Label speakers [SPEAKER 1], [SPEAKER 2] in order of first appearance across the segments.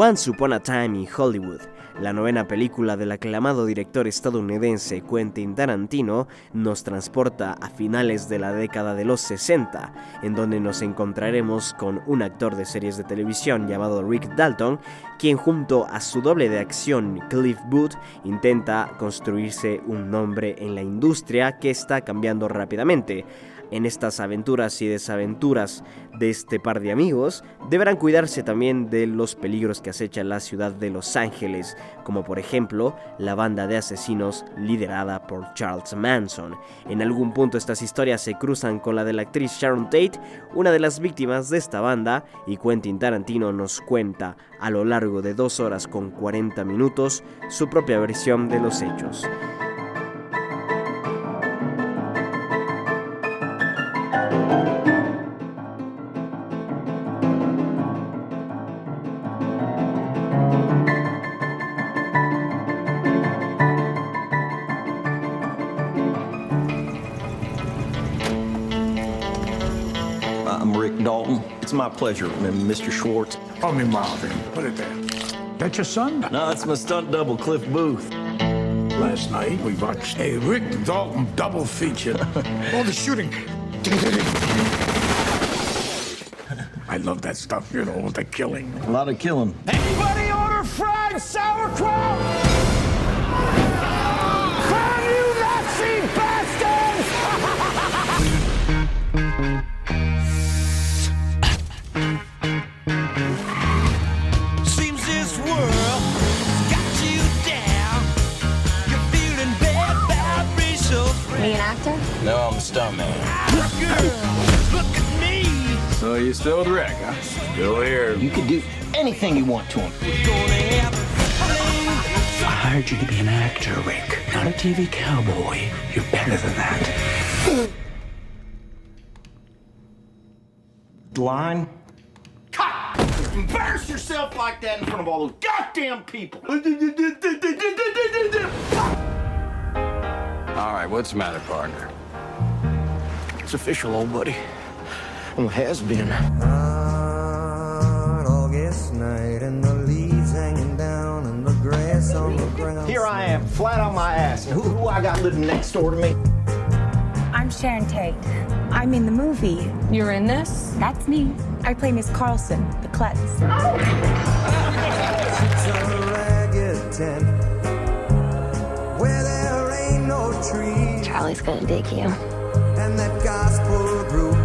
[SPEAKER 1] Once Upon a Time in Hollywood, la novena película del aclamado director estadounidense Quentin Tarantino, nos transporta a finales de la década de los 60, en donde nos encontraremos con un actor de series de televisión llamado Rick Dalton, quien junto a su doble de acción Cliff Booth intenta construirse un nombre en la industria que está cambiando rápidamente en estas aventuras y desaventuras de este par de amigos, deberán cuidarse también de los peligros que acecha la ciudad de Los Ángeles, como por ejemplo la banda de asesinos liderada por Charles Manson. En algún punto estas historias se cruzan con la de la actriz Sharon Tate, una de las víctimas de esta banda, y Quentin Tarantino nos cuenta a lo largo de dos horas con 40 minutos su propia versión de los hechos.
[SPEAKER 2] My pleasure, Mr. Schwartz.
[SPEAKER 3] Call me Marvin. Put it there. That your son?
[SPEAKER 2] No, it's my stunt double, Cliff Booth.
[SPEAKER 3] Last night we watched a Rick Dalton double feature. All the shooting. I love that stuff, you know, the killing.
[SPEAKER 2] A lot of killing.
[SPEAKER 3] Anybody order fried sauerkraut?
[SPEAKER 4] So you still with Rick, huh? Still here.
[SPEAKER 2] You can do anything you want to him.
[SPEAKER 5] I hired you to be an actor, Rick, not a TV cowboy. You're better than that.
[SPEAKER 2] Line?
[SPEAKER 6] Cut! Embarrass yourself like that in front of all those goddamn people! All
[SPEAKER 4] right, what's the matter, partner?
[SPEAKER 2] It's official, old buddy. Well, has been. Here I am, flat on my ass. Who, who I got living next door to me?
[SPEAKER 7] I'm Sharon Tate. I'm in the movie.
[SPEAKER 8] You're in this?
[SPEAKER 7] That's me. I play Miss Carlson, the klutz.
[SPEAKER 8] Charlie's gonna dig you and that
[SPEAKER 7] gospel group.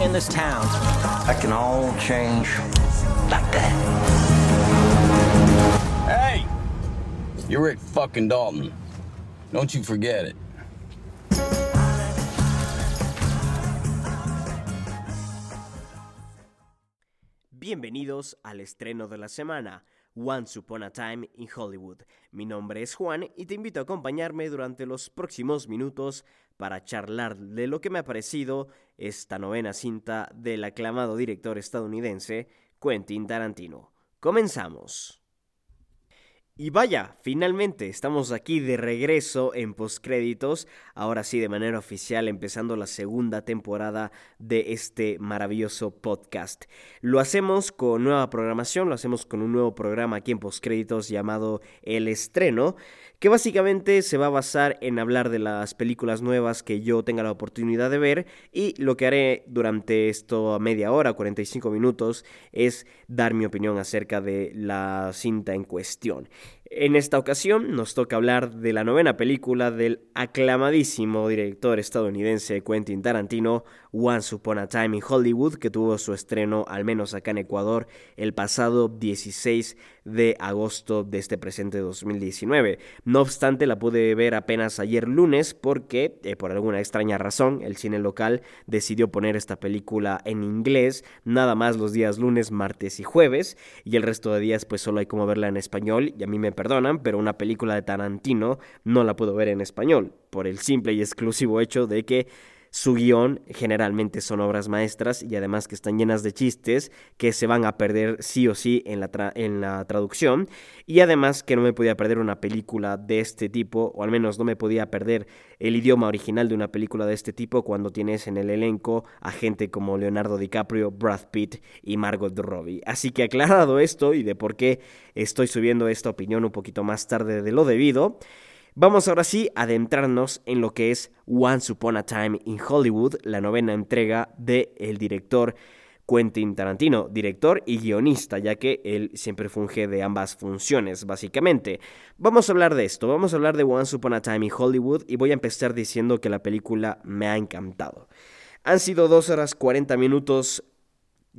[SPEAKER 2] In this town, that can all change like that.
[SPEAKER 4] Hey! You're Rick fucking Dalton. Don't you forget it.
[SPEAKER 1] Bienvenidos al estreno de la semana, Once Upon a Time in Hollywood. Mi nombre es Juan y te invito a acompañarme durante los próximos minutos para charlar de lo que me ha parecido esta novena cinta del aclamado director estadounidense Quentin Tarantino. Comenzamos. Y vaya, finalmente estamos aquí de regreso en postcréditos, ahora sí de manera oficial empezando la segunda temporada de este maravilloso podcast. Lo hacemos con nueva programación, lo hacemos con un nuevo programa aquí en postcréditos llamado El Estreno, que básicamente se va a basar en hablar de las películas nuevas que yo tenga la oportunidad de ver y lo que haré durante esto media hora, 45 minutos, es dar mi opinión acerca de la cinta en cuestión. En esta ocasión nos toca hablar de la novena película del aclamadísimo director estadounidense Quentin Tarantino, Once Upon a Time in Hollywood, que tuvo su estreno al menos acá en Ecuador el pasado 16 de agosto de este presente 2019. No obstante, la pude ver apenas ayer lunes porque, eh, por alguna extraña razón, el cine local decidió poner esta película en inglés nada más los días lunes, martes y jueves, y el resto de días pues solo hay como verla en español, y a mí me perdonan, pero una película de Tarantino no la puedo ver en español, por el simple y exclusivo hecho de que su guion generalmente son obras maestras y además que están llenas de chistes que se van a perder sí o sí en la, en la traducción y además que no me podía perder una película de este tipo o al menos no me podía perder el idioma original de una película de este tipo cuando tienes en el elenco a gente como Leonardo DiCaprio, Brad Pitt y Margot Robbie. Así que aclarado esto y de por qué estoy subiendo esta opinión un poquito más tarde de lo debido, Vamos ahora sí a adentrarnos en lo que es Once Upon a Time in Hollywood, la novena entrega del el director Quentin Tarantino, director y guionista, ya que él siempre funge de ambas funciones, básicamente. Vamos a hablar de esto, vamos a hablar de Once Upon a Time in Hollywood y voy a empezar diciendo que la película me ha encantado. Han sido dos horas 40 minutos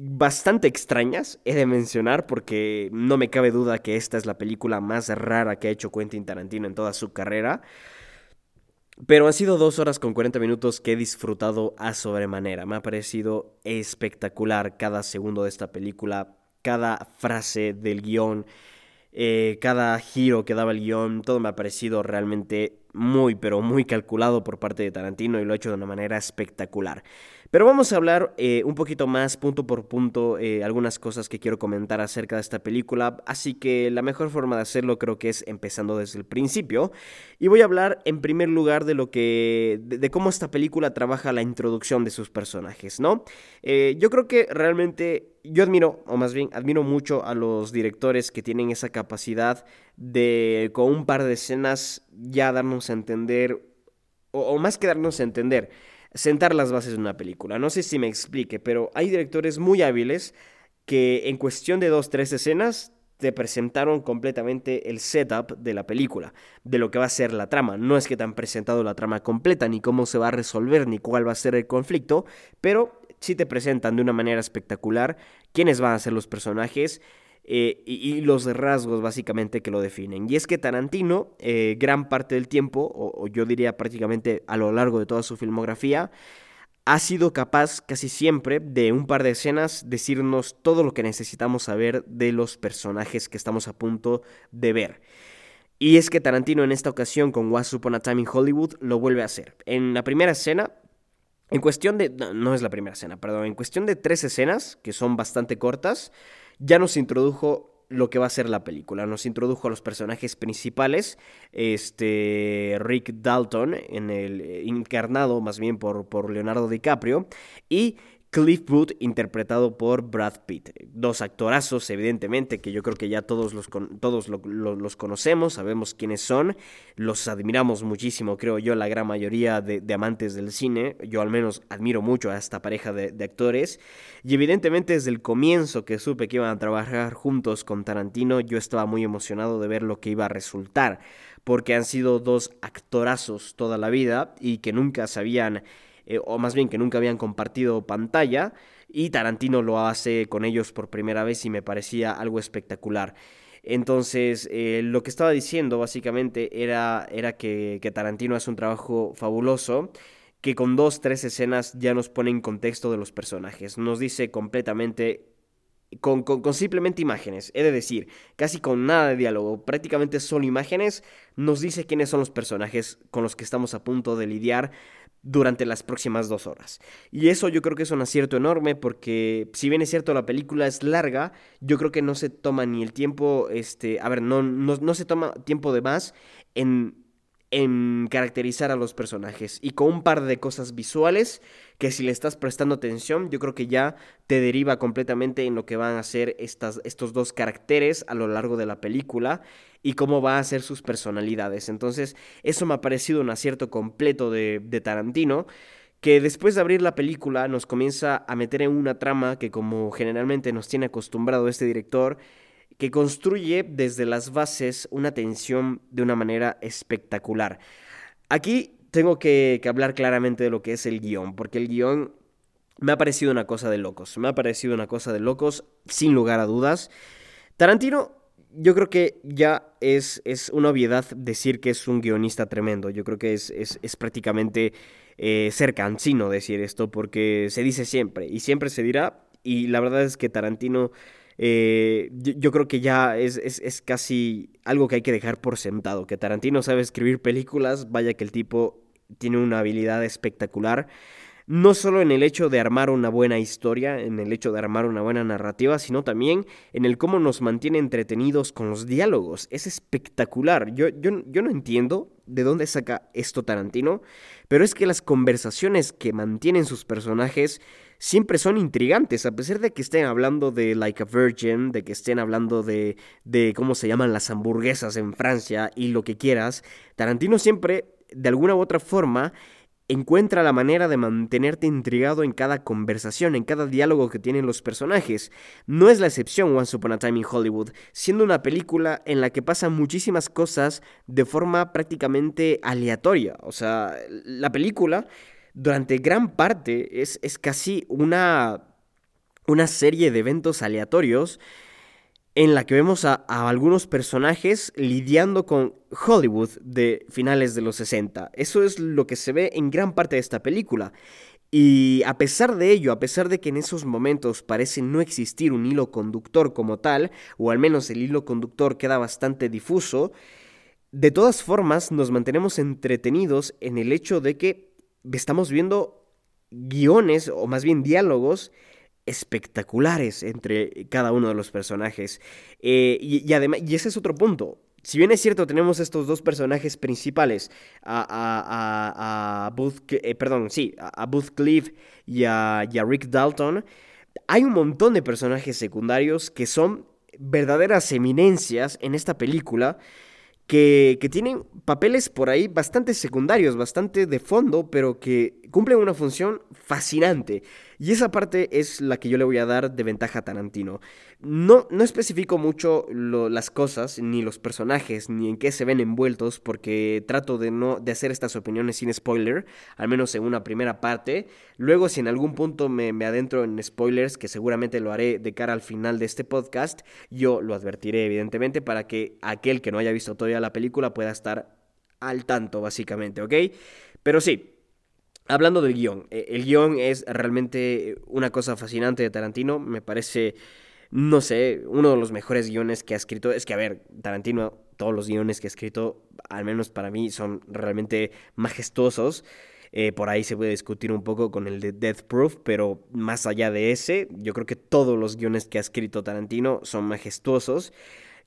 [SPEAKER 1] bastante extrañas, he de mencionar, porque no me cabe duda que esta es la película más rara que ha hecho Quentin Tarantino en toda su carrera. Pero han sido dos horas con 40 minutos que he disfrutado a sobremanera. Me ha parecido espectacular cada segundo de esta película, cada frase del guion, eh, cada giro que daba el guion, todo me ha parecido realmente muy, pero muy calculado por parte de Tarantino y lo ha hecho de una manera espectacular. Pero vamos a hablar eh, un poquito más, punto por punto, eh, algunas cosas que quiero comentar acerca de esta película. Así que la mejor forma de hacerlo creo que es empezando desde el principio. Y voy a hablar en primer lugar de lo que. de, cómo esta película trabaja la introducción de sus personajes, ¿no? Eh, yo creo que realmente. Yo admiro, o más bien, admiro mucho a los directores que tienen esa capacidad de, con un par de escenas, ya darnos a entender, o más que darnos a entender, sentar las bases de una película. No sé si me explique, pero hay directores muy hábiles que en cuestión de dos, tres escenas te presentaron completamente el setup de la película, de lo que va a ser la trama. No es que te han presentado la trama completa, ni cómo se va a resolver, ni cuál va a ser el conflicto, pero sí te presentan de una manera espectacular quiénes van a ser los personajes eh, y, los rasgos básicamente que lo definen. Y es que Tarantino, eh, gran parte del tiempo, o, yo diría prácticamente a lo largo de toda su filmografía, ha sido capaz casi siempre de un par de escenas decirnos todo lo que necesitamos saber de los personajes que estamos a punto de ver. Y es que Tarantino en esta ocasión con Once Upon a Time in Hollywood lo vuelve a hacer. En la primera escena, en cuestión de... No, no es la primera escena, perdón. En cuestión de tres escenas, que son bastante cortas, ya nos introdujo lo que va a ser la película. Nos introdujo a los personajes principales, este Rick Dalton, en el eh, encarnado más bien por, por Leonardo DiCaprio, y Cliff Booth interpretado por Brad Pitt. Dos actorazos, evidentemente, que yo creo que ya todos los, todos los conocemos, sabemos quiénes son, los admiramos muchísimo, creo yo, la gran mayoría de, amantes del cine. Yo al menos admiro mucho a esta pareja de, de, actores. Y evidentemente desde el comienzo que supe que iban a trabajar juntos con Tarantino, yo estaba muy emocionado de ver lo que iba a resultar, porque han sido dos actorazos toda la vida y que nunca sabían eh, o más bien que nunca habían compartido pantalla, y Tarantino lo hace con ellos por primera vez y me parecía algo espectacular. Entonces, eh, lo que estaba diciendo básicamente era, era que, que, Tarantino hace un trabajo fabuloso, que con dos, tres escenas ya nos pone en contexto de los personajes. Nos dice completamente, con, con, con, simplemente imágenes, he de decir, casi con nada de diálogo, prácticamente solo imágenes, nos dice quiénes son los personajes con los que estamos a punto de lidiar durante las próximas dos horas. Y eso yo creo que es un acierto enorme porque si bien es cierto la película es larga, yo creo que no se toma ni el tiempo, este, a ver, no, no, no se toma tiempo de más en en caracterizar a los personajes y con un par de cosas visuales que si le estás prestando atención yo creo que ya te deriva completamente en lo que van a ser estas, estos dos caracteres a lo largo de la película y cómo va a ser sus personalidades. Entonces eso me ha parecido un acierto completo de, de Tarantino que después de abrir la película nos comienza a meter en una trama que como generalmente nos tiene acostumbrado este director que construye desde las bases una tensión de una manera espectacular. Aquí tengo que, hablar claramente de lo que es el guion, porque el guion me ha parecido una cosa de locos, me ha parecido una cosa de locos, sin lugar a dudas. Tarantino, yo creo que ya es, es una obviedad decir que es un guionista tremendo, yo creo que es, es, prácticamente eh, ser decir esto, porque se dice siempre, y siempre se dirá, y la verdad es que Tarantino eh, yo, creo que ya es, es, casi algo que hay que dejar por sentado, que Tarantino sabe escribir películas, vaya que el tipo tiene una habilidad espectacular. No solo en el hecho de armar una buena historia, en el hecho de armar una buena narrativa, sino también en el cómo nos mantiene entretenidos con los diálogos. Es espectacular. Yo, yo, yo no entiendo de dónde saca esto Tarantino, pero es que las conversaciones que mantienen sus personajes siempre son intrigantes, a pesar de que estén hablando de Like a Virgin, de que estén hablando de, de cómo se llaman las hamburguesas en Francia y lo que quieras, Tarantino siempre, de alguna u otra forma, encuentra la manera de mantenerte intrigado en cada conversación, en cada diálogo que tienen los personajes. No es la excepción Once Upon a Time in Hollywood, siendo una película en la que pasan muchísimas cosas de forma prácticamente aleatoria. O sea, la película durante gran parte es, es casi una, una serie de eventos aleatorios en la que vemos a, algunos personajes lidiando con Hollywood de finales de los 60. Eso es lo que se ve en gran parte de esta película. Y a pesar de ello, a pesar de que en esos momentos parece no existir un hilo conductor como tal, o al menos el hilo conductor queda bastante difuso, de todas formas nos mantenemos entretenidos en el hecho de que estamos viendo guiones, o más bien diálogos, espectaculares entre cada uno de los personajes. Eh, y, además, y ese es otro punto. Si bien es cierto, tenemos estos dos personajes principales, a, a, a, Booth, eh, perdón, sí, a, Booth Cliff y, a, Rick Dalton, hay un montón de personajes secundarios que son verdaderas eminencias en esta película. Que, que, tienen papeles por ahí bastante secundarios, bastante de fondo, pero que cumplen una función fascinante. Y esa parte es la que yo le voy a dar de ventaja a Tarantino. No, no especifico mucho las cosas, ni los personajes, ni en qué se ven envueltos, porque trato de no de hacer estas opiniones sin spoiler, al menos en una primera parte. Luego, si en algún punto me, me adentro en spoilers, que seguramente lo haré de cara al final de este podcast, yo lo advertiré evidentemente para que aquel que no haya visto todavía la película pueda estar al tanto, básicamente, ¿ok? Pero sí, Hablando del guion, eh, el guion es realmente una cosa fascinante de Tarantino, me parece, no sé, uno de los mejores guiones que ha escrito. Es que, a ver, Tarantino, todos los guiones que ha escrito, al menos para mí, son realmente majestuosos. Eh, por ahí se puede discutir un poco con el de Death Proof, pero más allá de ese, yo creo que todos los guiones que ha escrito Tarantino son majestuosos.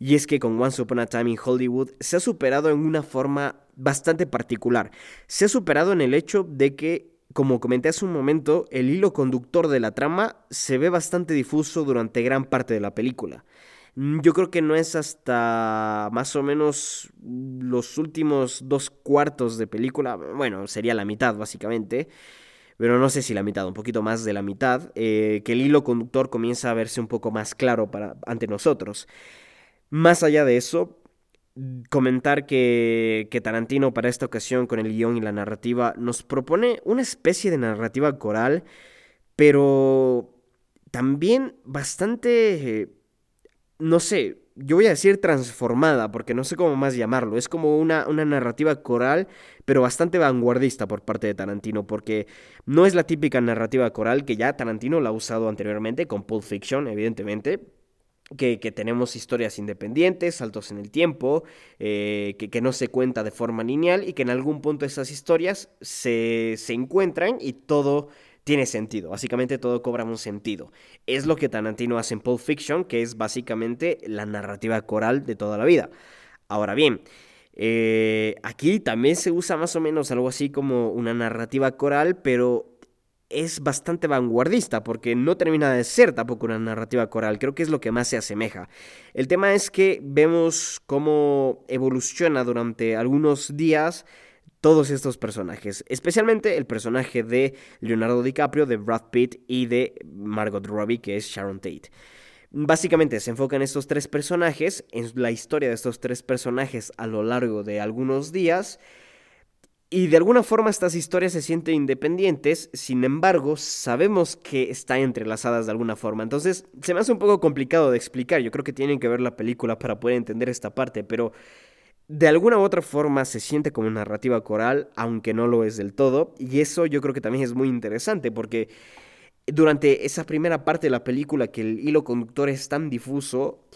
[SPEAKER 1] Y es que con Once Upon a Time in Hollywood se ha superado en una forma bastante particular. Se ha superado en el hecho de que, como comenté hace un momento, el hilo conductor de la trama se ve bastante difuso durante gran parte de la película. Mm, yo creo que no es hasta más o menos los últimos dos cuartos de película, bueno, sería la mitad básicamente, pero no sé si la mitad, un poquito más de la mitad, eh, que el hilo conductor comienza a verse un poco más claro para, ante nosotros. Más allá de eso, comentar que, Tarantino para esta ocasión con el guion y la narrativa nos propone una especie de narrativa coral, pero también bastante, no sé, yo voy a decir transformada, porque no sé cómo más llamarlo. Es como una, una, narrativa coral, pero bastante vanguardista por parte de Tarantino, porque no es la típica narrativa coral que ya Tarantino la ha usado anteriormente con Pulp Fiction, evidentemente, que, tenemos historias independientes, saltos en el tiempo, eh, que, no se cuenta de forma lineal y que en algún punto esas historias se, se encuentran y todo tiene sentido. Básicamente todo cobra un sentido. Es lo que Tarantino hace en Pulp Fiction, que es básicamente la narrativa coral de toda la vida. Ahora bien, eh, aquí también se usa más o menos algo así como una narrativa coral, pero es bastante vanguardista porque no termina de ser tampoco una narrativa coral, creo que es lo que más se asemeja. El tema es que vemos cómo evoluciona durante algunos días todos estos personajes, especialmente el personaje de Leonardo DiCaprio, de Brad Pitt y de Margot Robbie, que es Sharon Tate. Básicamente se enfoca en estos tres personajes, en la historia de estos tres personajes a lo largo de algunos días, y de alguna forma estas historias se sienten independientes, sin embargo, sabemos que están entrelazadas de alguna forma. Entonces, se me hace un poco complicado de explicar. Yo creo que tienen que ver la película para poder entender esta parte, pero de alguna u otra forma se siente como narrativa coral, aunque no lo es del todo. Y eso yo creo que también es muy interesante, porque durante esa primera parte de la película que el hilo conductor es tan difuso,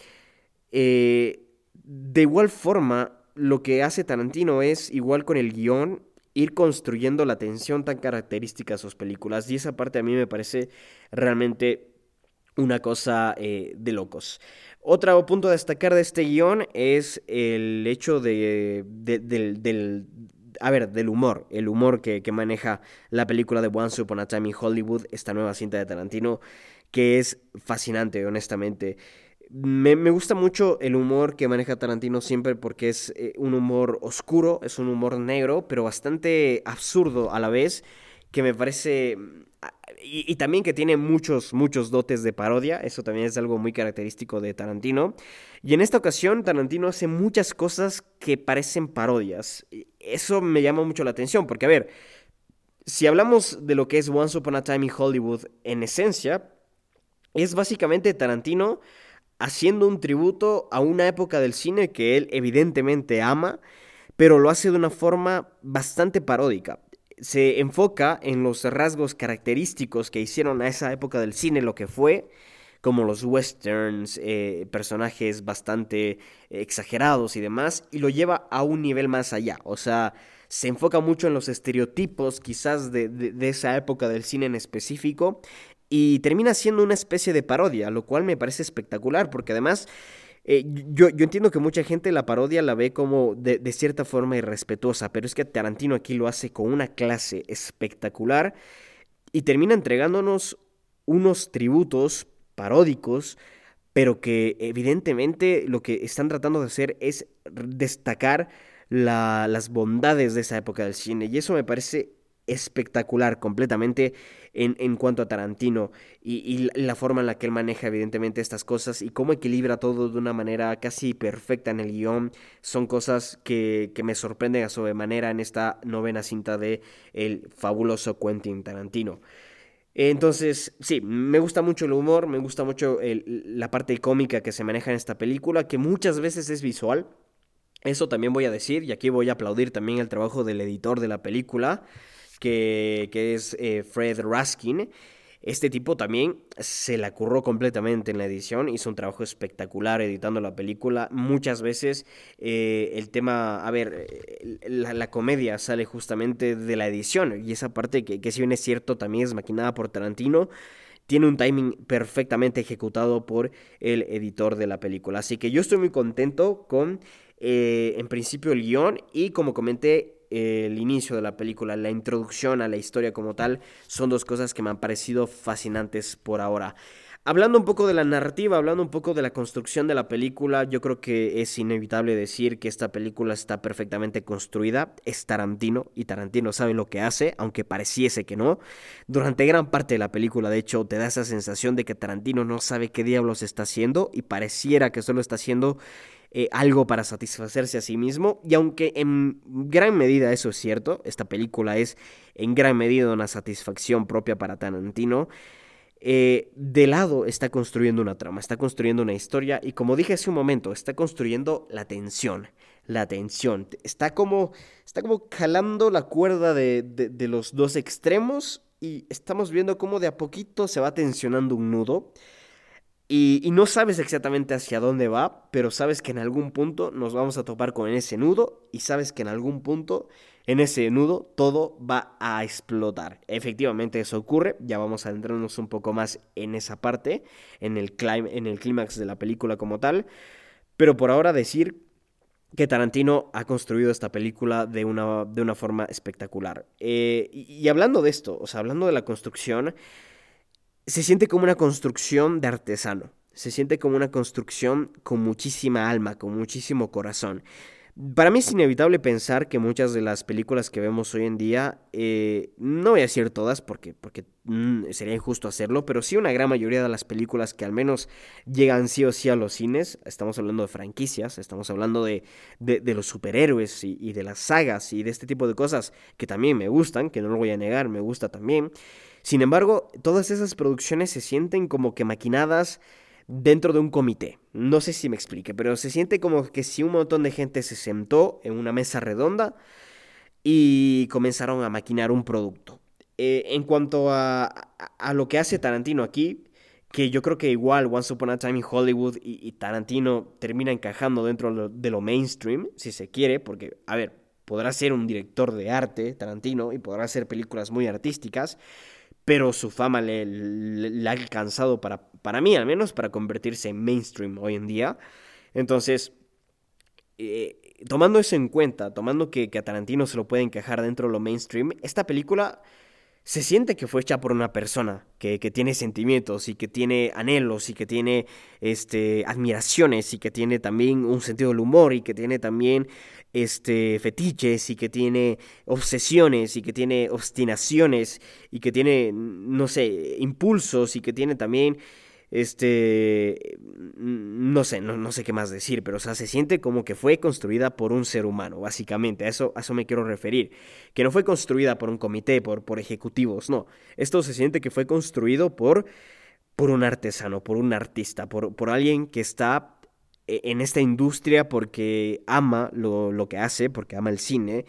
[SPEAKER 1] eh, de igual forma lo que hace Tarantino es, igual con el guion, ir construyendo la tensión tan característica de sus películas. Y esa parte a mí me parece realmente una cosa eh, de locos. Otro punto a destacar de este guion es el hecho de, del, a ver, del humor, el humor que, que, maneja la película de Once Upon a Time in Hollywood, esta nueva cinta de Tarantino, que es fascinante, honestamente. Me, gusta mucho el humor que maneja Tarantino siempre porque es eh, un humor oscuro, es un humor negro, pero bastante absurdo a la vez, que me parece... Y, y, también que tiene muchos, muchos dotes de parodia, eso también es algo muy característico de Tarantino. Y en esta ocasión Tarantino hace muchas cosas que parecen parodias. Eso me llama mucho la atención, porque a ver, si hablamos de lo que es Once Upon a Time in Hollywood en esencia, es básicamente Tarantino haciendo un tributo a una época del cine que él evidentemente ama, pero lo hace de una forma bastante paródica. Se enfoca en los rasgos característicos que hicieron a esa época del cine lo que fue, como los westerns, eh, personajes bastante exagerados y demás, y lo lleva a un nivel más allá. O sea, se enfoca mucho en los estereotipos quizás de, de, esa época del cine en específico y termina siendo una especie de parodia, lo cual me parece espectacular, porque además eh, yo, yo, entiendo que mucha gente la parodia la ve como de, de, cierta forma irrespetuosa, pero es que Tarantino aquí lo hace con una clase espectacular y termina entregándonos unos tributos paródicos, pero que evidentemente lo que están tratando de hacer es destacar la, las bondades de esa época del cine, y eso me parece espectacular completamente en, en cuanto a Tarantino y, y, la forma en la que él maneja evidentemente estas cosas y cómo equilibra todo de una manera casi perfecta en el guion son cosas que, que me sorprenden a sobremanera en esta novena cinta de el fabuloso Quentin Tarantino. Entonces, sí, me gusta mucho el humor, me gusta mucho la parte cómica que se maneja en esta película, que muchas veces es visual. Eso también voy a decir, y aquí voy a aplaudir también el trabajo del editor de la película que, es eh, Fred Raskin. Este tipo también se la curró completamente en la edición, hizo un trabajo espectacular editando la película. Muchas veces eh, el tema, a ver, eh, la, comedia sale justamente de la edición y esa parte que, que si bien es cierto también es maquinada por Tarantino, tiene un timing perfectamente ejecutado por el editor de la película. Así que yo estoy muy contento con, en principio, el guion y como comenté, el inicio de la película, la introducción a la historia como tal, son dos cosas que me han parecido fascinantes por ahora. Hablando un poco de la narrativa, hablando un poco de la construcción de la película, yo creo que es inevitable decir que esta película está perfectamente construida, es Tarantino y Tarantino sabe lo que hace, aunque pareciese que no. Durante gran parte de la película, de hecho, te da esa sensación de que Tarantino no sabe qué diablos está haciendo y pareciera que solo está haciendo eh, algo para satisfacerse a sí mismo. Y aunque en gran medida eso es cierto, esta película es en gran medida una satisfacción propia para Tarantino, eh, de lado está construyendo una trama, está construyendo una historia y como dije hace un momento, está construyendo la tensión, la tensión. Está como, está como jalando la cuerda de, de los dos extremos y estamos viendo cómo de a poquito se va tensionando un nudo. Y, y, no sabes exactamente hacia dónde va, pero sabes que en algún punto nos vamos a topar con ese nudo y sabes que en algún punto en ese nudo todo va a explotar. Efectivamente eso ocurre, ya vamos a adentrarnos un poco más en esa parte, en el, en el clímax de la película como tal, pero por ahora decir que Tarantino ha construido esta película de una, de una forma espectacular. Eh, y, y hablando de esto, o sea, hablando de la construcción, se siente como una construcción de artesano. Se siente como una construcción con muchísima alma, con muchísimo corazón. Para mí es inevitable pensar que muchas de las películas que vemos hoy en día, eh, no voy a decir todas porque, porque mm, sería injusto hacerlo, pero sí una gran mayoría de las películas que al menos llegan sí o sí a los cines, estamos hablando de franquicias, estamos hablando de, de, de los superhéroes y, y de las sagas y de este tipo de cosas que también me gustan, que no lo voy a negar, me gusta también. Sin embargo, todas esas producciones se sienten como que maquinadas dentro de un comité. No sé si me explique, pero se siente como que si un montón de gente se sentó en una mesa redonda y comenzaron a maquinar un producto. Eh, en cuanto a, lo que hace Tarantino aquí, que yo creo que igual Once Upon a Time in Hollywood y, Tarantino termina encajando dentro de lo mainstream, si se quiere, porque, a ver, podrá ser un director de arte, Tarantino, y podrá hacer películas muy artísticas, pero su fama le, ha alcanzado para, para mí, al menos, para convertirse en mainstream hoy en día. Entonces, eh, tomando eso en cuenta, tomando que, que, a Tarantino se lo puede encajar dentro de lo mainstream, esta película se siente que fue hecha por una persona que, que, tiene sentimientos y que tiene anhelos y que tiene este, admiraciones y que tiene también un sentido del humor y que tiene también este, fetiches y que tiene obsesiones y que tiene obstinaciones y que tiene, no sé, impulsos y que tiene también este, no sé, no, sé qué más decir, pero o sea, se siente como que fue construida por un ser humano, básicamente, a eso, a eso me quiero referir, que no fue construida por un comité, por, por ejecutivos, no, esto se siente que fue construido por, por un artesano, por un artista, por, por alguien que está e, en esta industria porque ama lo, lo que hace, porque ama el cine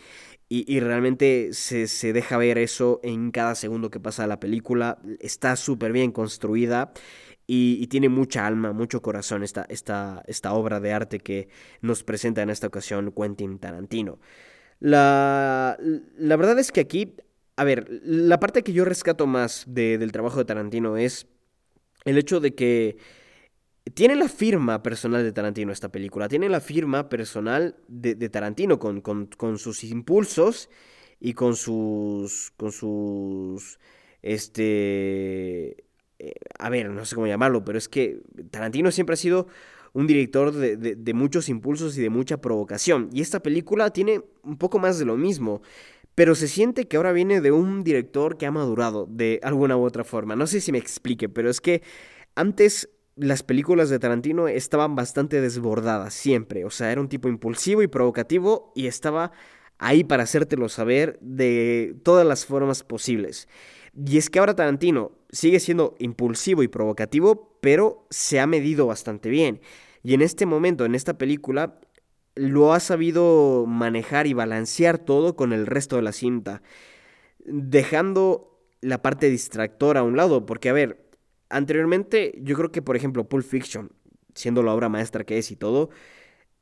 [SPEAKER 1] y, y, realmente se, se, deja ver eso en cada segundo que pasa la película. Está súper bien construida y, tiene mucha alma, mucho corazón esta, esta, esta obra de arte que nos presenta en esta ocasión Quentin Tarantino. La, la verdad es que aquí, a ver, la parte que yo rescato más del trabajo de Tarantino es el hecho de que tiene la firma personal de Tarantino esta película, tiene la firma personal de, de Tarantino con, con, sus impulsos y con sus, con sus, este, eh, a ver, no sé cómo llamarlo, pero es que Tarantino siempre ha sido un director de, muchos impulsos y de mucha provocación. Y esta película tiene un poco más de lo mismo. Pero se siente que ahora viene de un director que ha madurado de alguna u otra forma. No sé si me explique, pero es que antes las películas de Tarantino estaban bastante desbordadas, siempre. O sea, era un tipo impulsivo y provocativo y estaba ahí para hacértelo saber de todas las formas posibles. Y es que ahora Tarantino sigue siendo impulsivo y provocativo, pero se ha medido bastante bien. Y en este momento, en esta película, lo ha sabido manejar y balancear todo con el resto de la cinta, dejando la parte distractora a un lado, porque a ver, anteriormente yo creo que por ejemplo Pulp Fiction, siendo la obra maestra que es y todo,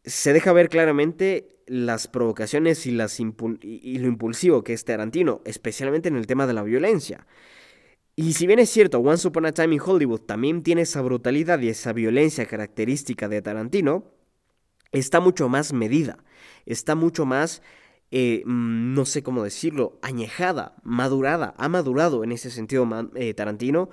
[SPEAKER 1] se deja ver claramente las provocaciones y, las y lo impulsivo que es Tarantino, especialmente en el tema de la violencia. Y si bien es cierto, Once Upon a Time in Hollywood también tiene esa brutalidad y esa violencia característica de Tarantino, está mucho más medida, está mucho más, eh, mm, no sé cómo decirlo, añejada, madurada, ha madurado en ese sentido eh, Tarantino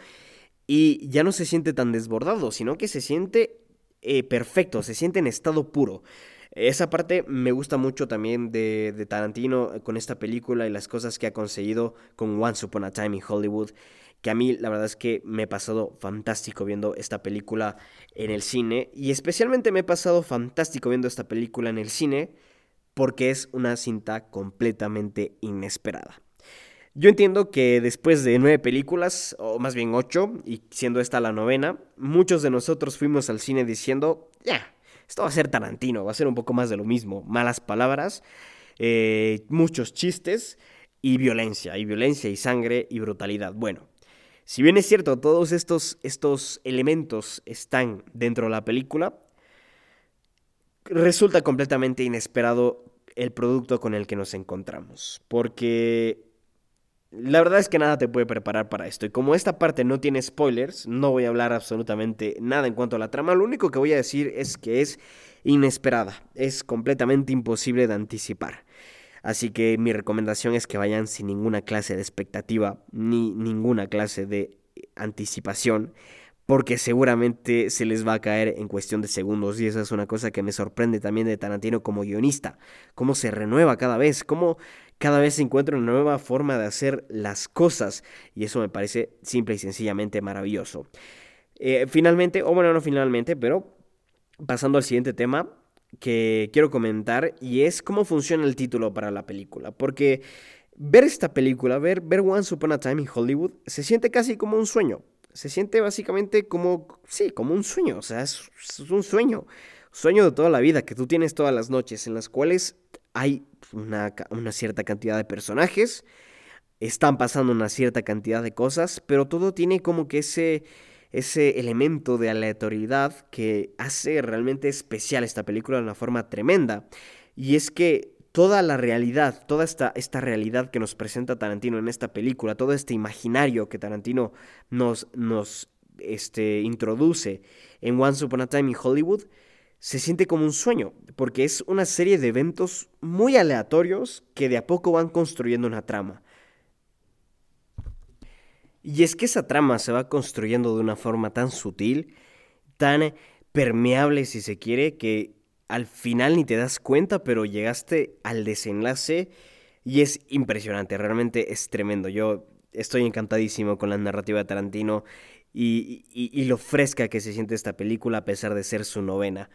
[SPEAKER 1] y ya no se siente tan desbordado, sino que se siente eh, perfecto, se siente en estado puro. Esa parte me gusta mucho también de, Tarantino con esta película y las cosas que ha conseguido con Once Upon a Time in Hollywood, que a mí la verdad es que me he pasado fantástico viendo esta película en el cine y especialmente me he pasado fantástico viendo esta película en el cine porque es una cinta completamente inesperada. Yo entiendo que después de nueve películas, o más bien ocho, y siendo esta la novena, muchos de nosotros fuimos al cine diciendo, ya, esto va a ser Tarantino, va a ser un poco más de lo mismo. Malas palabras, eh, muchos chistes y violencia, y violencia y sangre y brutalidad. Bueno, si bien es cierto, todos estos, estos elementos están dentro de la película, resulta completamente inesperado el producto con el que nos encontramos. Porque la verdad es que nada te puede preparar para esto. Y como esta parte no tiene spoilers, no voy a hablar absolutamente nada en cuanto a la trama. Lo único que voy a decir es que es inesperada. Es completamente imposible de anticipar. Así que mi recomendación es que vayan sin ninguna clase de expectativa ni ninguna clase de anticipación. Porque seguramente se les va a caer en cuestión de segundos. Y esa es una cosa que me sorprende también de Tarantino como guionista. Cómo se renueva cada vez. Cómo cada vez se encuentra una nueva forma de hacer las cosas y eso me parece simple y sencillamente maravilloso. Eh, finalmente, o bueno, no finalmente, pero pasando al siguiente tema que quiero comentar y es cómo funciona el título para la película, porque ver esta película, ver, ver Once Upon a Time in Hollywood, se siente casi como un sueño. Se siente básicamente como, sí, como un sueño, o sea, es, es un sueño, sueño de toda la vida que tú tienes todas las noches, en las cuales hay una, cierta cantidad de personajes, están pasando una cierta cantidad de cosas, pero todo tiene como que ese, ese elemento de aleatoriedad que hace realmente especial esta película de una forma tremenda. Y es que toda la realidad, toda esta, esta realidad que nos presenta Tarantino en esta película, todo este imaginario que Tarantino nos, nos este, introduce en Once Upon a Time in Hollywood, se siente como un sueño, porque es una serie de eventos muy aleatorios que de a poco van construyendo una trama. Y es que esa trama se va construyendo de una forma tan sutil, tan permeable si se quiere, que al final ni te das cuenta, pero llegaste al desenlace y es impresionante, realmente es tremendo. Yo estoy encantadísimo con la narrativa de Tarantino y, lo fresca que se siente esta película a pesar de ser su novena.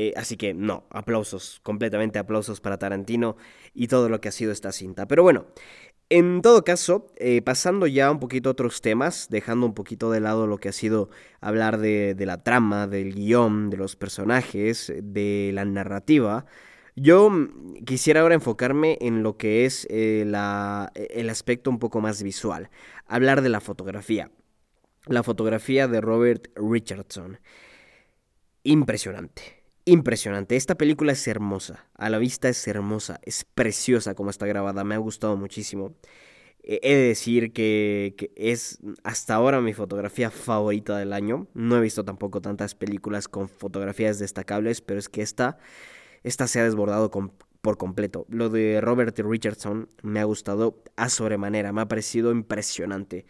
[SPEAKER 1] Eh, así que no, aplausos, completamente aplausos para Tarantino y todo lo que ha sido esta cinta. Pero bueno, en todo caso, eh, pasando ya un poquito a otros temas, dejando un poquito de lado lo que ha sido hablar de, la trama, del guion, de los personajes, de la narrativa, yo quisiera ahora enfocarme en lo que es eh, el aspecto un poco más visual, hablar de la fotografía. La fotografía de Robert Richardson. Impresionante impresionante. Esta película es hermosa, a la vista es hermosa, es preciosa como está grabada, me ha gustado muchísimo. He de decir que, es hasta ahora mi fotografía favorita del año. No he visto tampoco tantas películas con fotografías destacables, pero es que esta, esta se ha desbordado por completo. Lo de Robert Richardson me ha gustado a sobremanera, me ha parecido impresionante.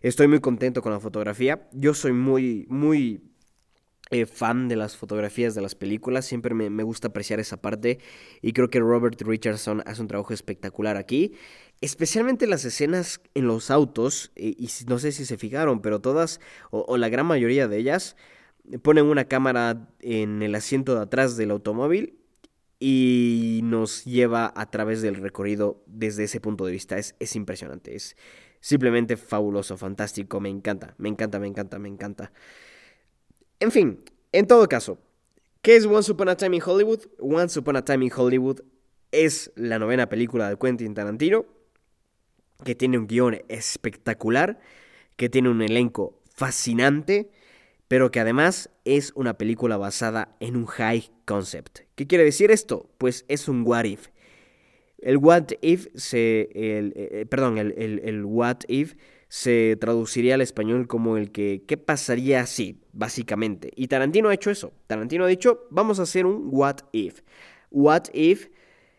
[SPEAKER 1] Estoy muy contento con la fotografía. Yo soy muy, muy eh, fan de las fotografías de las películas, siempre me, gusta apreciar esa parte y creo que Robert Richardson hace un trabajo espectacular aquí, especialmente las escenas en los autos, y, no sé si se fijaron, pero todas o, la gran mayoría de ellas ponen una cámara en el asiento de atrás del automóvil y nos lleva a través del recorrido desde ese punto de vista. Es, es impresionante, es simplemente fabuloso, fantástico, me encanta, me encanta, me encanta, me encanta. En fin, en todo caso, ¿qué es Once Upon a Time in Hollywood? Once Upon a Time in Hollywood es la novena película de Quentin Tarantino, que tiene un guion espectacular, que tiene un elenco fascinante, pero que además es una película basada en un high concept. ¿Qué quiere decir esto? Pues es un what if. El what if se. El, eh, perdón, el, el what if se traduciría al español como el que ¿qué pasaría si? Básicamente. Y Tarantino ha hecho eso. Tarantino ha dicho, vamos a hacer un what if. What if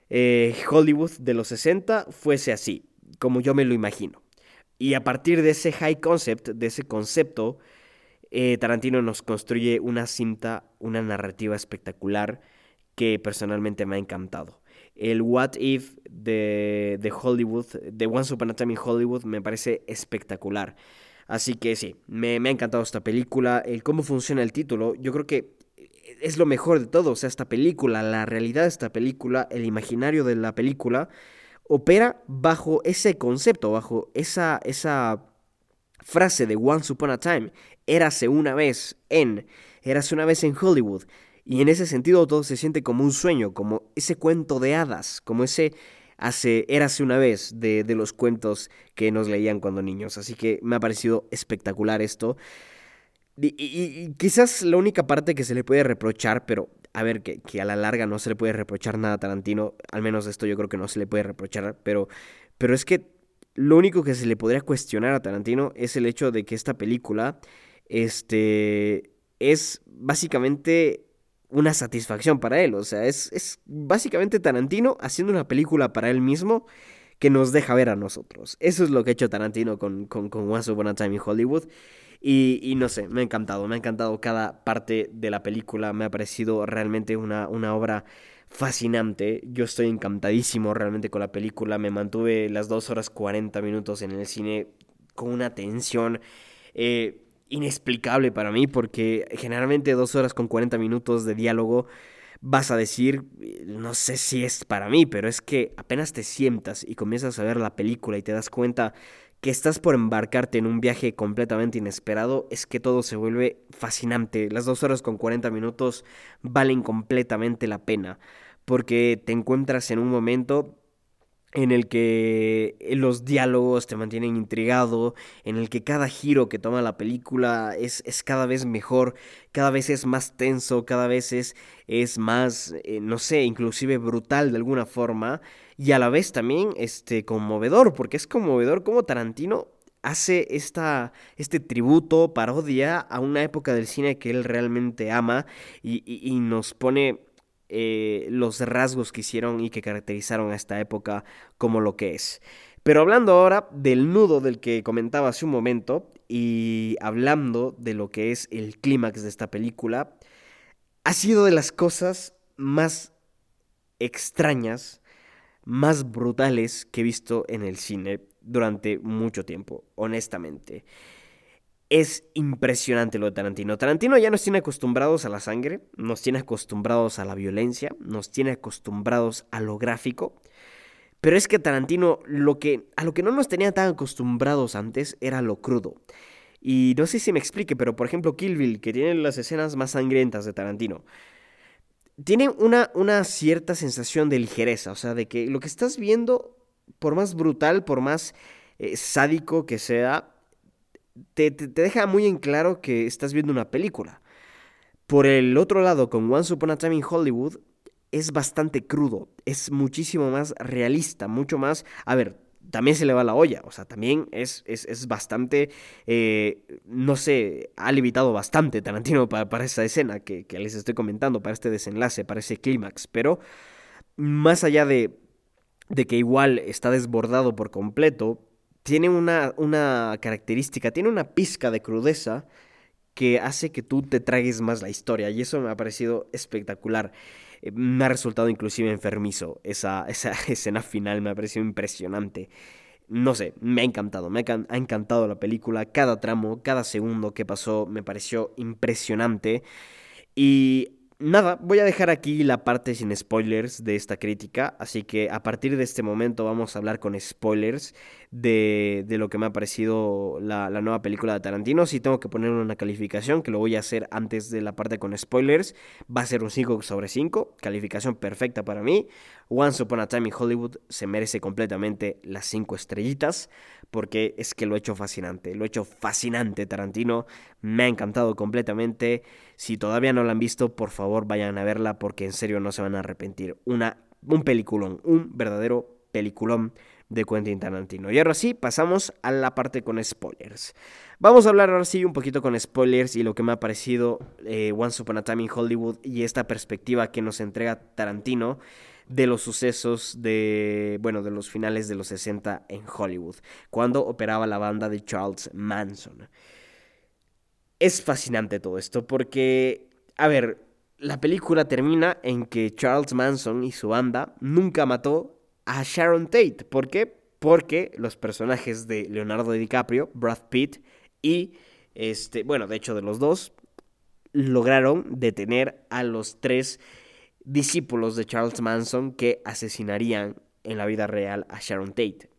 [SPEAKER 1] eh, Hollywood de los 60 fuese así, como yo me lo imagino. Y a partir de ese high concept, de ese concepto, eh, Tarantino nos construye una cinta, una narrativa espectacular que personalmente me ha encantado el What If de, de, Hollywood, de Once Upon a Time in Hollywood, me parece espectacular. Así que sí, me, ha encantado esta película. El cómo funciona el título, yo creo que es lo mejor de todo. O sea, esta película, la realidad de esta película, el imaginario de la película, opera bajo ese concepto, bajo esa, esa frase de Once Upon a Time. Érase una vez en, érase una vez en Hollywood. Y en ese sentido todo se siente como un sueño, como ese cuento de hadas, como ese hace, érase una vez de, de los cuentos que nos leían cuando niños. Así que me ha parecido espectacular esto. Y, quizás la única parte que se le puede reprochar, pero a ver, que, que, a la larga no se le puede reprochar nada a Tarantino, al menos esto yo creo que no se le puede reprochar, pero, pero es que lo único que se le podría cuestionar a Tarantino es el hecho de que esta película este, es básicamente una satisfacción para él. O sea, es, es, básicamente Tarantino haciendo una película para él mismo que nos deja ver a nosotros. Eso es lo que ha hecho Tarantino con, con, con Once Upon a Time in Hollywood. Y, y, no sé, me ha encantado, me ha encantado cada parte de la película, me ha parecido realmente una, una obra fascinante. Yo estoy encantadísimo realmente con la película, me mantuve las 2 horas 40 minutos en el cine con una tensión. Eh, inexplicable para mí porque generalmente dos horas con 40 minutos de diálogo vas a decir, no sé si es para mí, pero es que apenas te sientas y comienzas a ver la película y te das cuenta que estás por embarcarte en un viaje completamente inesperado, es que todo se vuelve fascinante. Las dos horas con 40 minutos valen completamente la pena porque te encuentras en un momento en el que los diálogos te mantienen intrigado, en el que cada giro que toma la película es, es cada vez mejor, cada vez es más tenso, cada vez es, es más, eh, no sé, inclusive brutal de alguna forma, y a la vez también este, conmovedor, porque es conmovedor como Tarantino hace esta, este tributo, parodia a una época del cine que él realmente ama y, nos pone eh, los rasgos que hicieron y que caracterizaron a esta época como lo que es. Pero hablando ahora del nudo del que comentaba hace un momento y hablando de lo que es el clímax de esta película, ha sido de las cosas más extrañas, más brutales que he visto en el cine durante mucho tiempo, honestamente. Es impresionante lo de Tarantino. Tarantino ya nos tiene acostumbrados a la sangre, nos tiene acostumbrados a la violencia, nos tiene acostumbrados a lo gráfico. Pero es que Tarantino lo que a lo que no nos tenía tan acostumbrados antes era lo crudo. Y no sé si me explique, pero por ejemplo Kill Bill, que tiene las escenas más sangrientas de Tarantino, tiene una, una cierta sensación de ligereza, o sea, de que lo que estás viendo por más brutal, por más eh, sádico que sea, te, deja muy en claro que estás viendo una película. Por el otro lado, con Once Upon a Time in Hollywood, es bastante crudo, es muchísimo más realista, mucho más... A ver, también se le va la olla, o sea, también es, es, bastante, eh, no sé, ha limitado bastante Tarantino para, para esa escena que, que les estoy comentando, para este desenlace, para ese clímax, pero más allá de, de que igual está desbordado por completo, tiene una, una característica, tiene una pizca de crudeza que hace que tú te tragues más la historia y eso me ha parecido espectacular. Eh, me ha resultado inclusive enfermizo esa, esa escena final, me ha parecido impresionante. No sé, me ha encantado, me ha encantado la película, cada tramo, cada segundo que pasó me pareció impresionante. Y nada, voy a dejar aquí la parte sin spoilers de esta crítica, así que a partir de este momento vamos a hablar con spoilers de, de lo que me ha parecido la, la, nueva película de Tarantino. Si tengo que poner una calificación, que lo voy a hacer antes de la parte con spoilers, va a ser un 5 sobre 5, calificación perfecta para mí. Once Upon a Time in Hollywood se merece completamente las 5 estrellitas porque es que lo he hecho fascinante, lo he hecho fascinante Tarantino, me ha encantado completamente. Si todavía no la han visto, por favor vayan a verla porque en serio no se van a arrepentir. Una, un peliculón, un verdadero peliculón de Quentin Tarantino. Y ahora sí, pasamos a la parte con spoilers. Vamos a hablar ahora sí un poquito con spoilers y lo que me ha parecido eh, Once Upon a Time in Hollywood y esta perspectiva que nos entrega Tarantino de los sucesos de, bueno, de los finales de los 60 en Hollywood, cuando operaba la banda de Charles Manson. Es fascinante todo esto porque, a ver, la película termina en que Charles Manson y su banda nunca mató a Sharon Tate. ¿Por qué? Porque los personajes de Leonardo DiCaprio, Brad Pitt y, este, bueno, de hecho de los dos, lograron detener a los tres discípulos de Charles Manson que asesinarían en la vida real a Sharon Tate.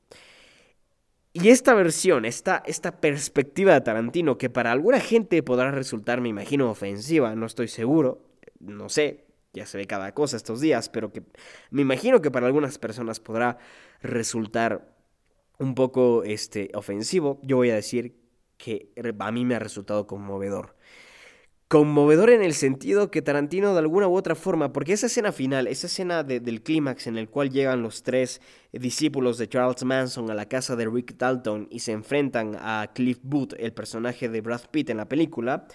[SPEAKER 1] Y esta versión, esta, esta perspectiva de Tarantino, que para alguna gente podrá resultar, me imagino, ofensiva, no estoy seguro, no sé, ya se ve cada cosa estos días, pero que me imagino que para algunas personas podrá resultar un poco este, ofensivo, yo voy a decir que a mí me ha resultado conmovedor conmovedor en el sentido que Tarantino de alguna u otra forma, porque esa escena final, esa escena del clímax en el cual llegan los tres discípulos de Charles Manson a la casa de Rick Dalton y se enfrentan a Cliff Booth, el personaje de Brad Pitt en la película,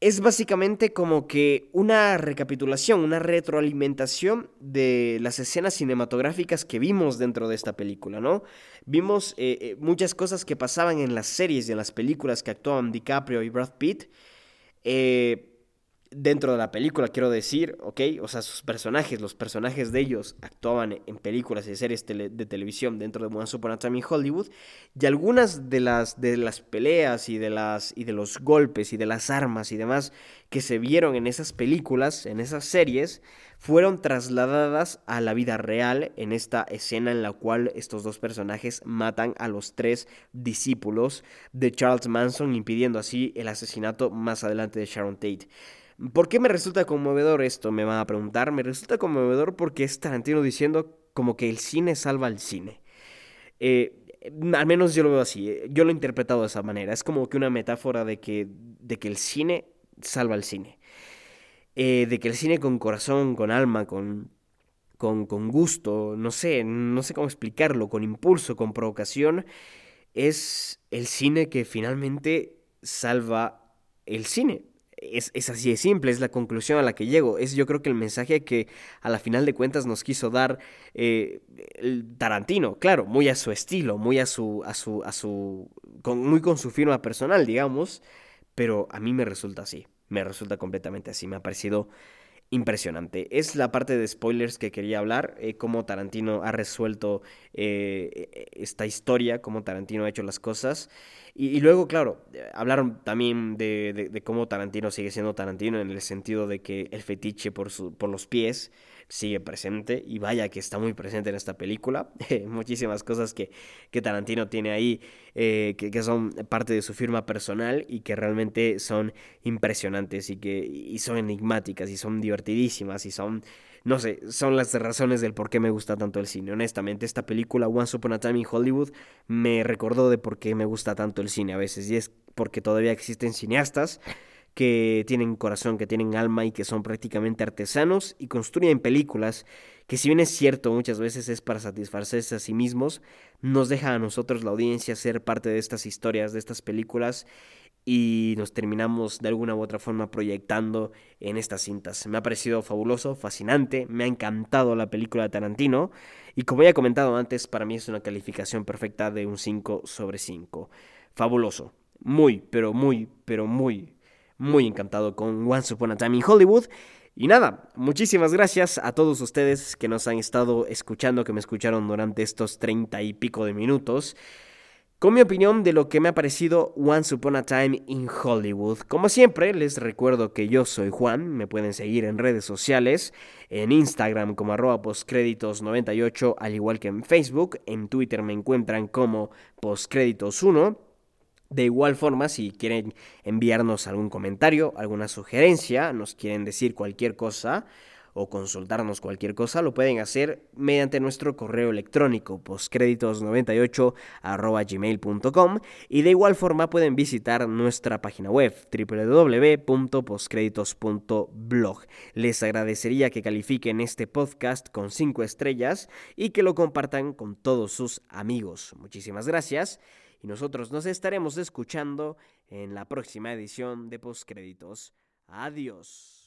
[SPEAKER 1] es básicamente como que una recapitulación, una retroalimentación de las escenas cinematográficas que vimos dentro de esta película, ¿no? Vimos eh, eh, muchas cosas que pasaban en las series y en las películas que actuaban DiCaprio y Brad Pitt eh, dentro de la película, quiero decir, ¿ok? O sea, sus personajes, los personajes de ellos actuaban en películas y series de televisión dentro de Once Upon a Hollywood, y algunas de las, de las peleas y de, las, y de los golpes y de las armas y demás que se vieron en esas películas, en esas series, fueron trasladadas a la vida real en esta escena en la cual estos dos personajes matan a los tres discípulos de Charles Manson, impidiendo así el asesinato más adelante de Sharon Tate. ¿Por qué me resulta conmovedor esto? Me van a preguntar. Me resulta conmovedor porque es Tarantino diciendo como que el cine salva al cine. Eh, al menos yo lo veo así, eh, yo lo he interpretado de esa manera. Es como que una metáfora de que, de que el cine salva al cine. Eh, de que el cine con corazón, con alma, con, con, con, gusto, no sé, no sé cómo explicarlo, con impulso, con provocación, es el cine que finalmente salva el cine. Es, así de simple, es la conclusión a la que llego. Es yo creo que el mensaje que a la final de cuentas nos quiso dar eh, el Tarantino, claro, muy a su estilo, muy a su, a su, a su, con, muy con su firma personal, digamos, pero a mí me resulta así, me resulta completamente así, me ha parecido impresionante. Es la parte de spoilers que quería hablar, eh, cómo Tarantino ha resuelto eh, esta historia, cómo Tarantino ha hecho las cosas. Y, luego, claro, hablaron también de, cómo Tarantino sigue siendo Tarantino en el sentido de que el fetiche por, su, por los pies sigue presente y vaya que está muy presente en esta película. Muchísimas cosas que, que, Tarantino tiene ahí eh, que, que, son parte de su firma personal y que realmente son impresionantes y que y son enigmáticas y son divertidísimas y son no sé, son las razones del por qué me gusta tanto el cine. Honestamente, esta película Once Upon a Time in Hollywood me recordó de por qué me gusta tanto el cine a veces y es porque todavía existen cineastas que tienen corazón, que tienen alma y que son prácticamente artesanos y construyen películas que si bien es cierto muchas veces es para satisfacerse a sí mismos, nos deja a nosotros la audiencia ser parte de estas historias, de estas películas y nos terminamos de alguna u otra forma proyectando en estas cintas. Me ha parecido fabuloso, fascinante, me ha encantado la película de Tarantino y como ya he comentado antes, para mí es una calificación perfecta de un 5 sobre 5. Fabuloso, muy, pero muy, pero muy muy encantado con Once Upon a Time in Hollywood. Y nada, muchísimas gracias a todos ustedes que nos han estado escuchando, que me escucharon durante estos treinta y pico de minutos. Con mi opinión de lo que me ha parecido Once Upon a Time in Hollywood. Como siempre, les recuerdo que yo soy Juan, me pueden seguir en redes sociales, en Instagram como arroba postcréditos98, al igual que en Facebook, en Twitter me encuentran como postcréditos1. De igual forma, si quieren enviarnos algún comentario, alguna sugerencia, nos quieren decir cualquier cosa o consultarnos cualquier cosa, lo pueden hacer mediante nuestro correo electrónico postcréditos98 y de igual forma pueden visitar nuestra página web www.postcréditos.blog. Les agradecería que califiquen este podcast con 5 estrellas y que lo compartan con todos sus amigos. Muchísimas gracias y nosotros nos estaremos escuchando en la próxima edición de Postcréditos. Adiós.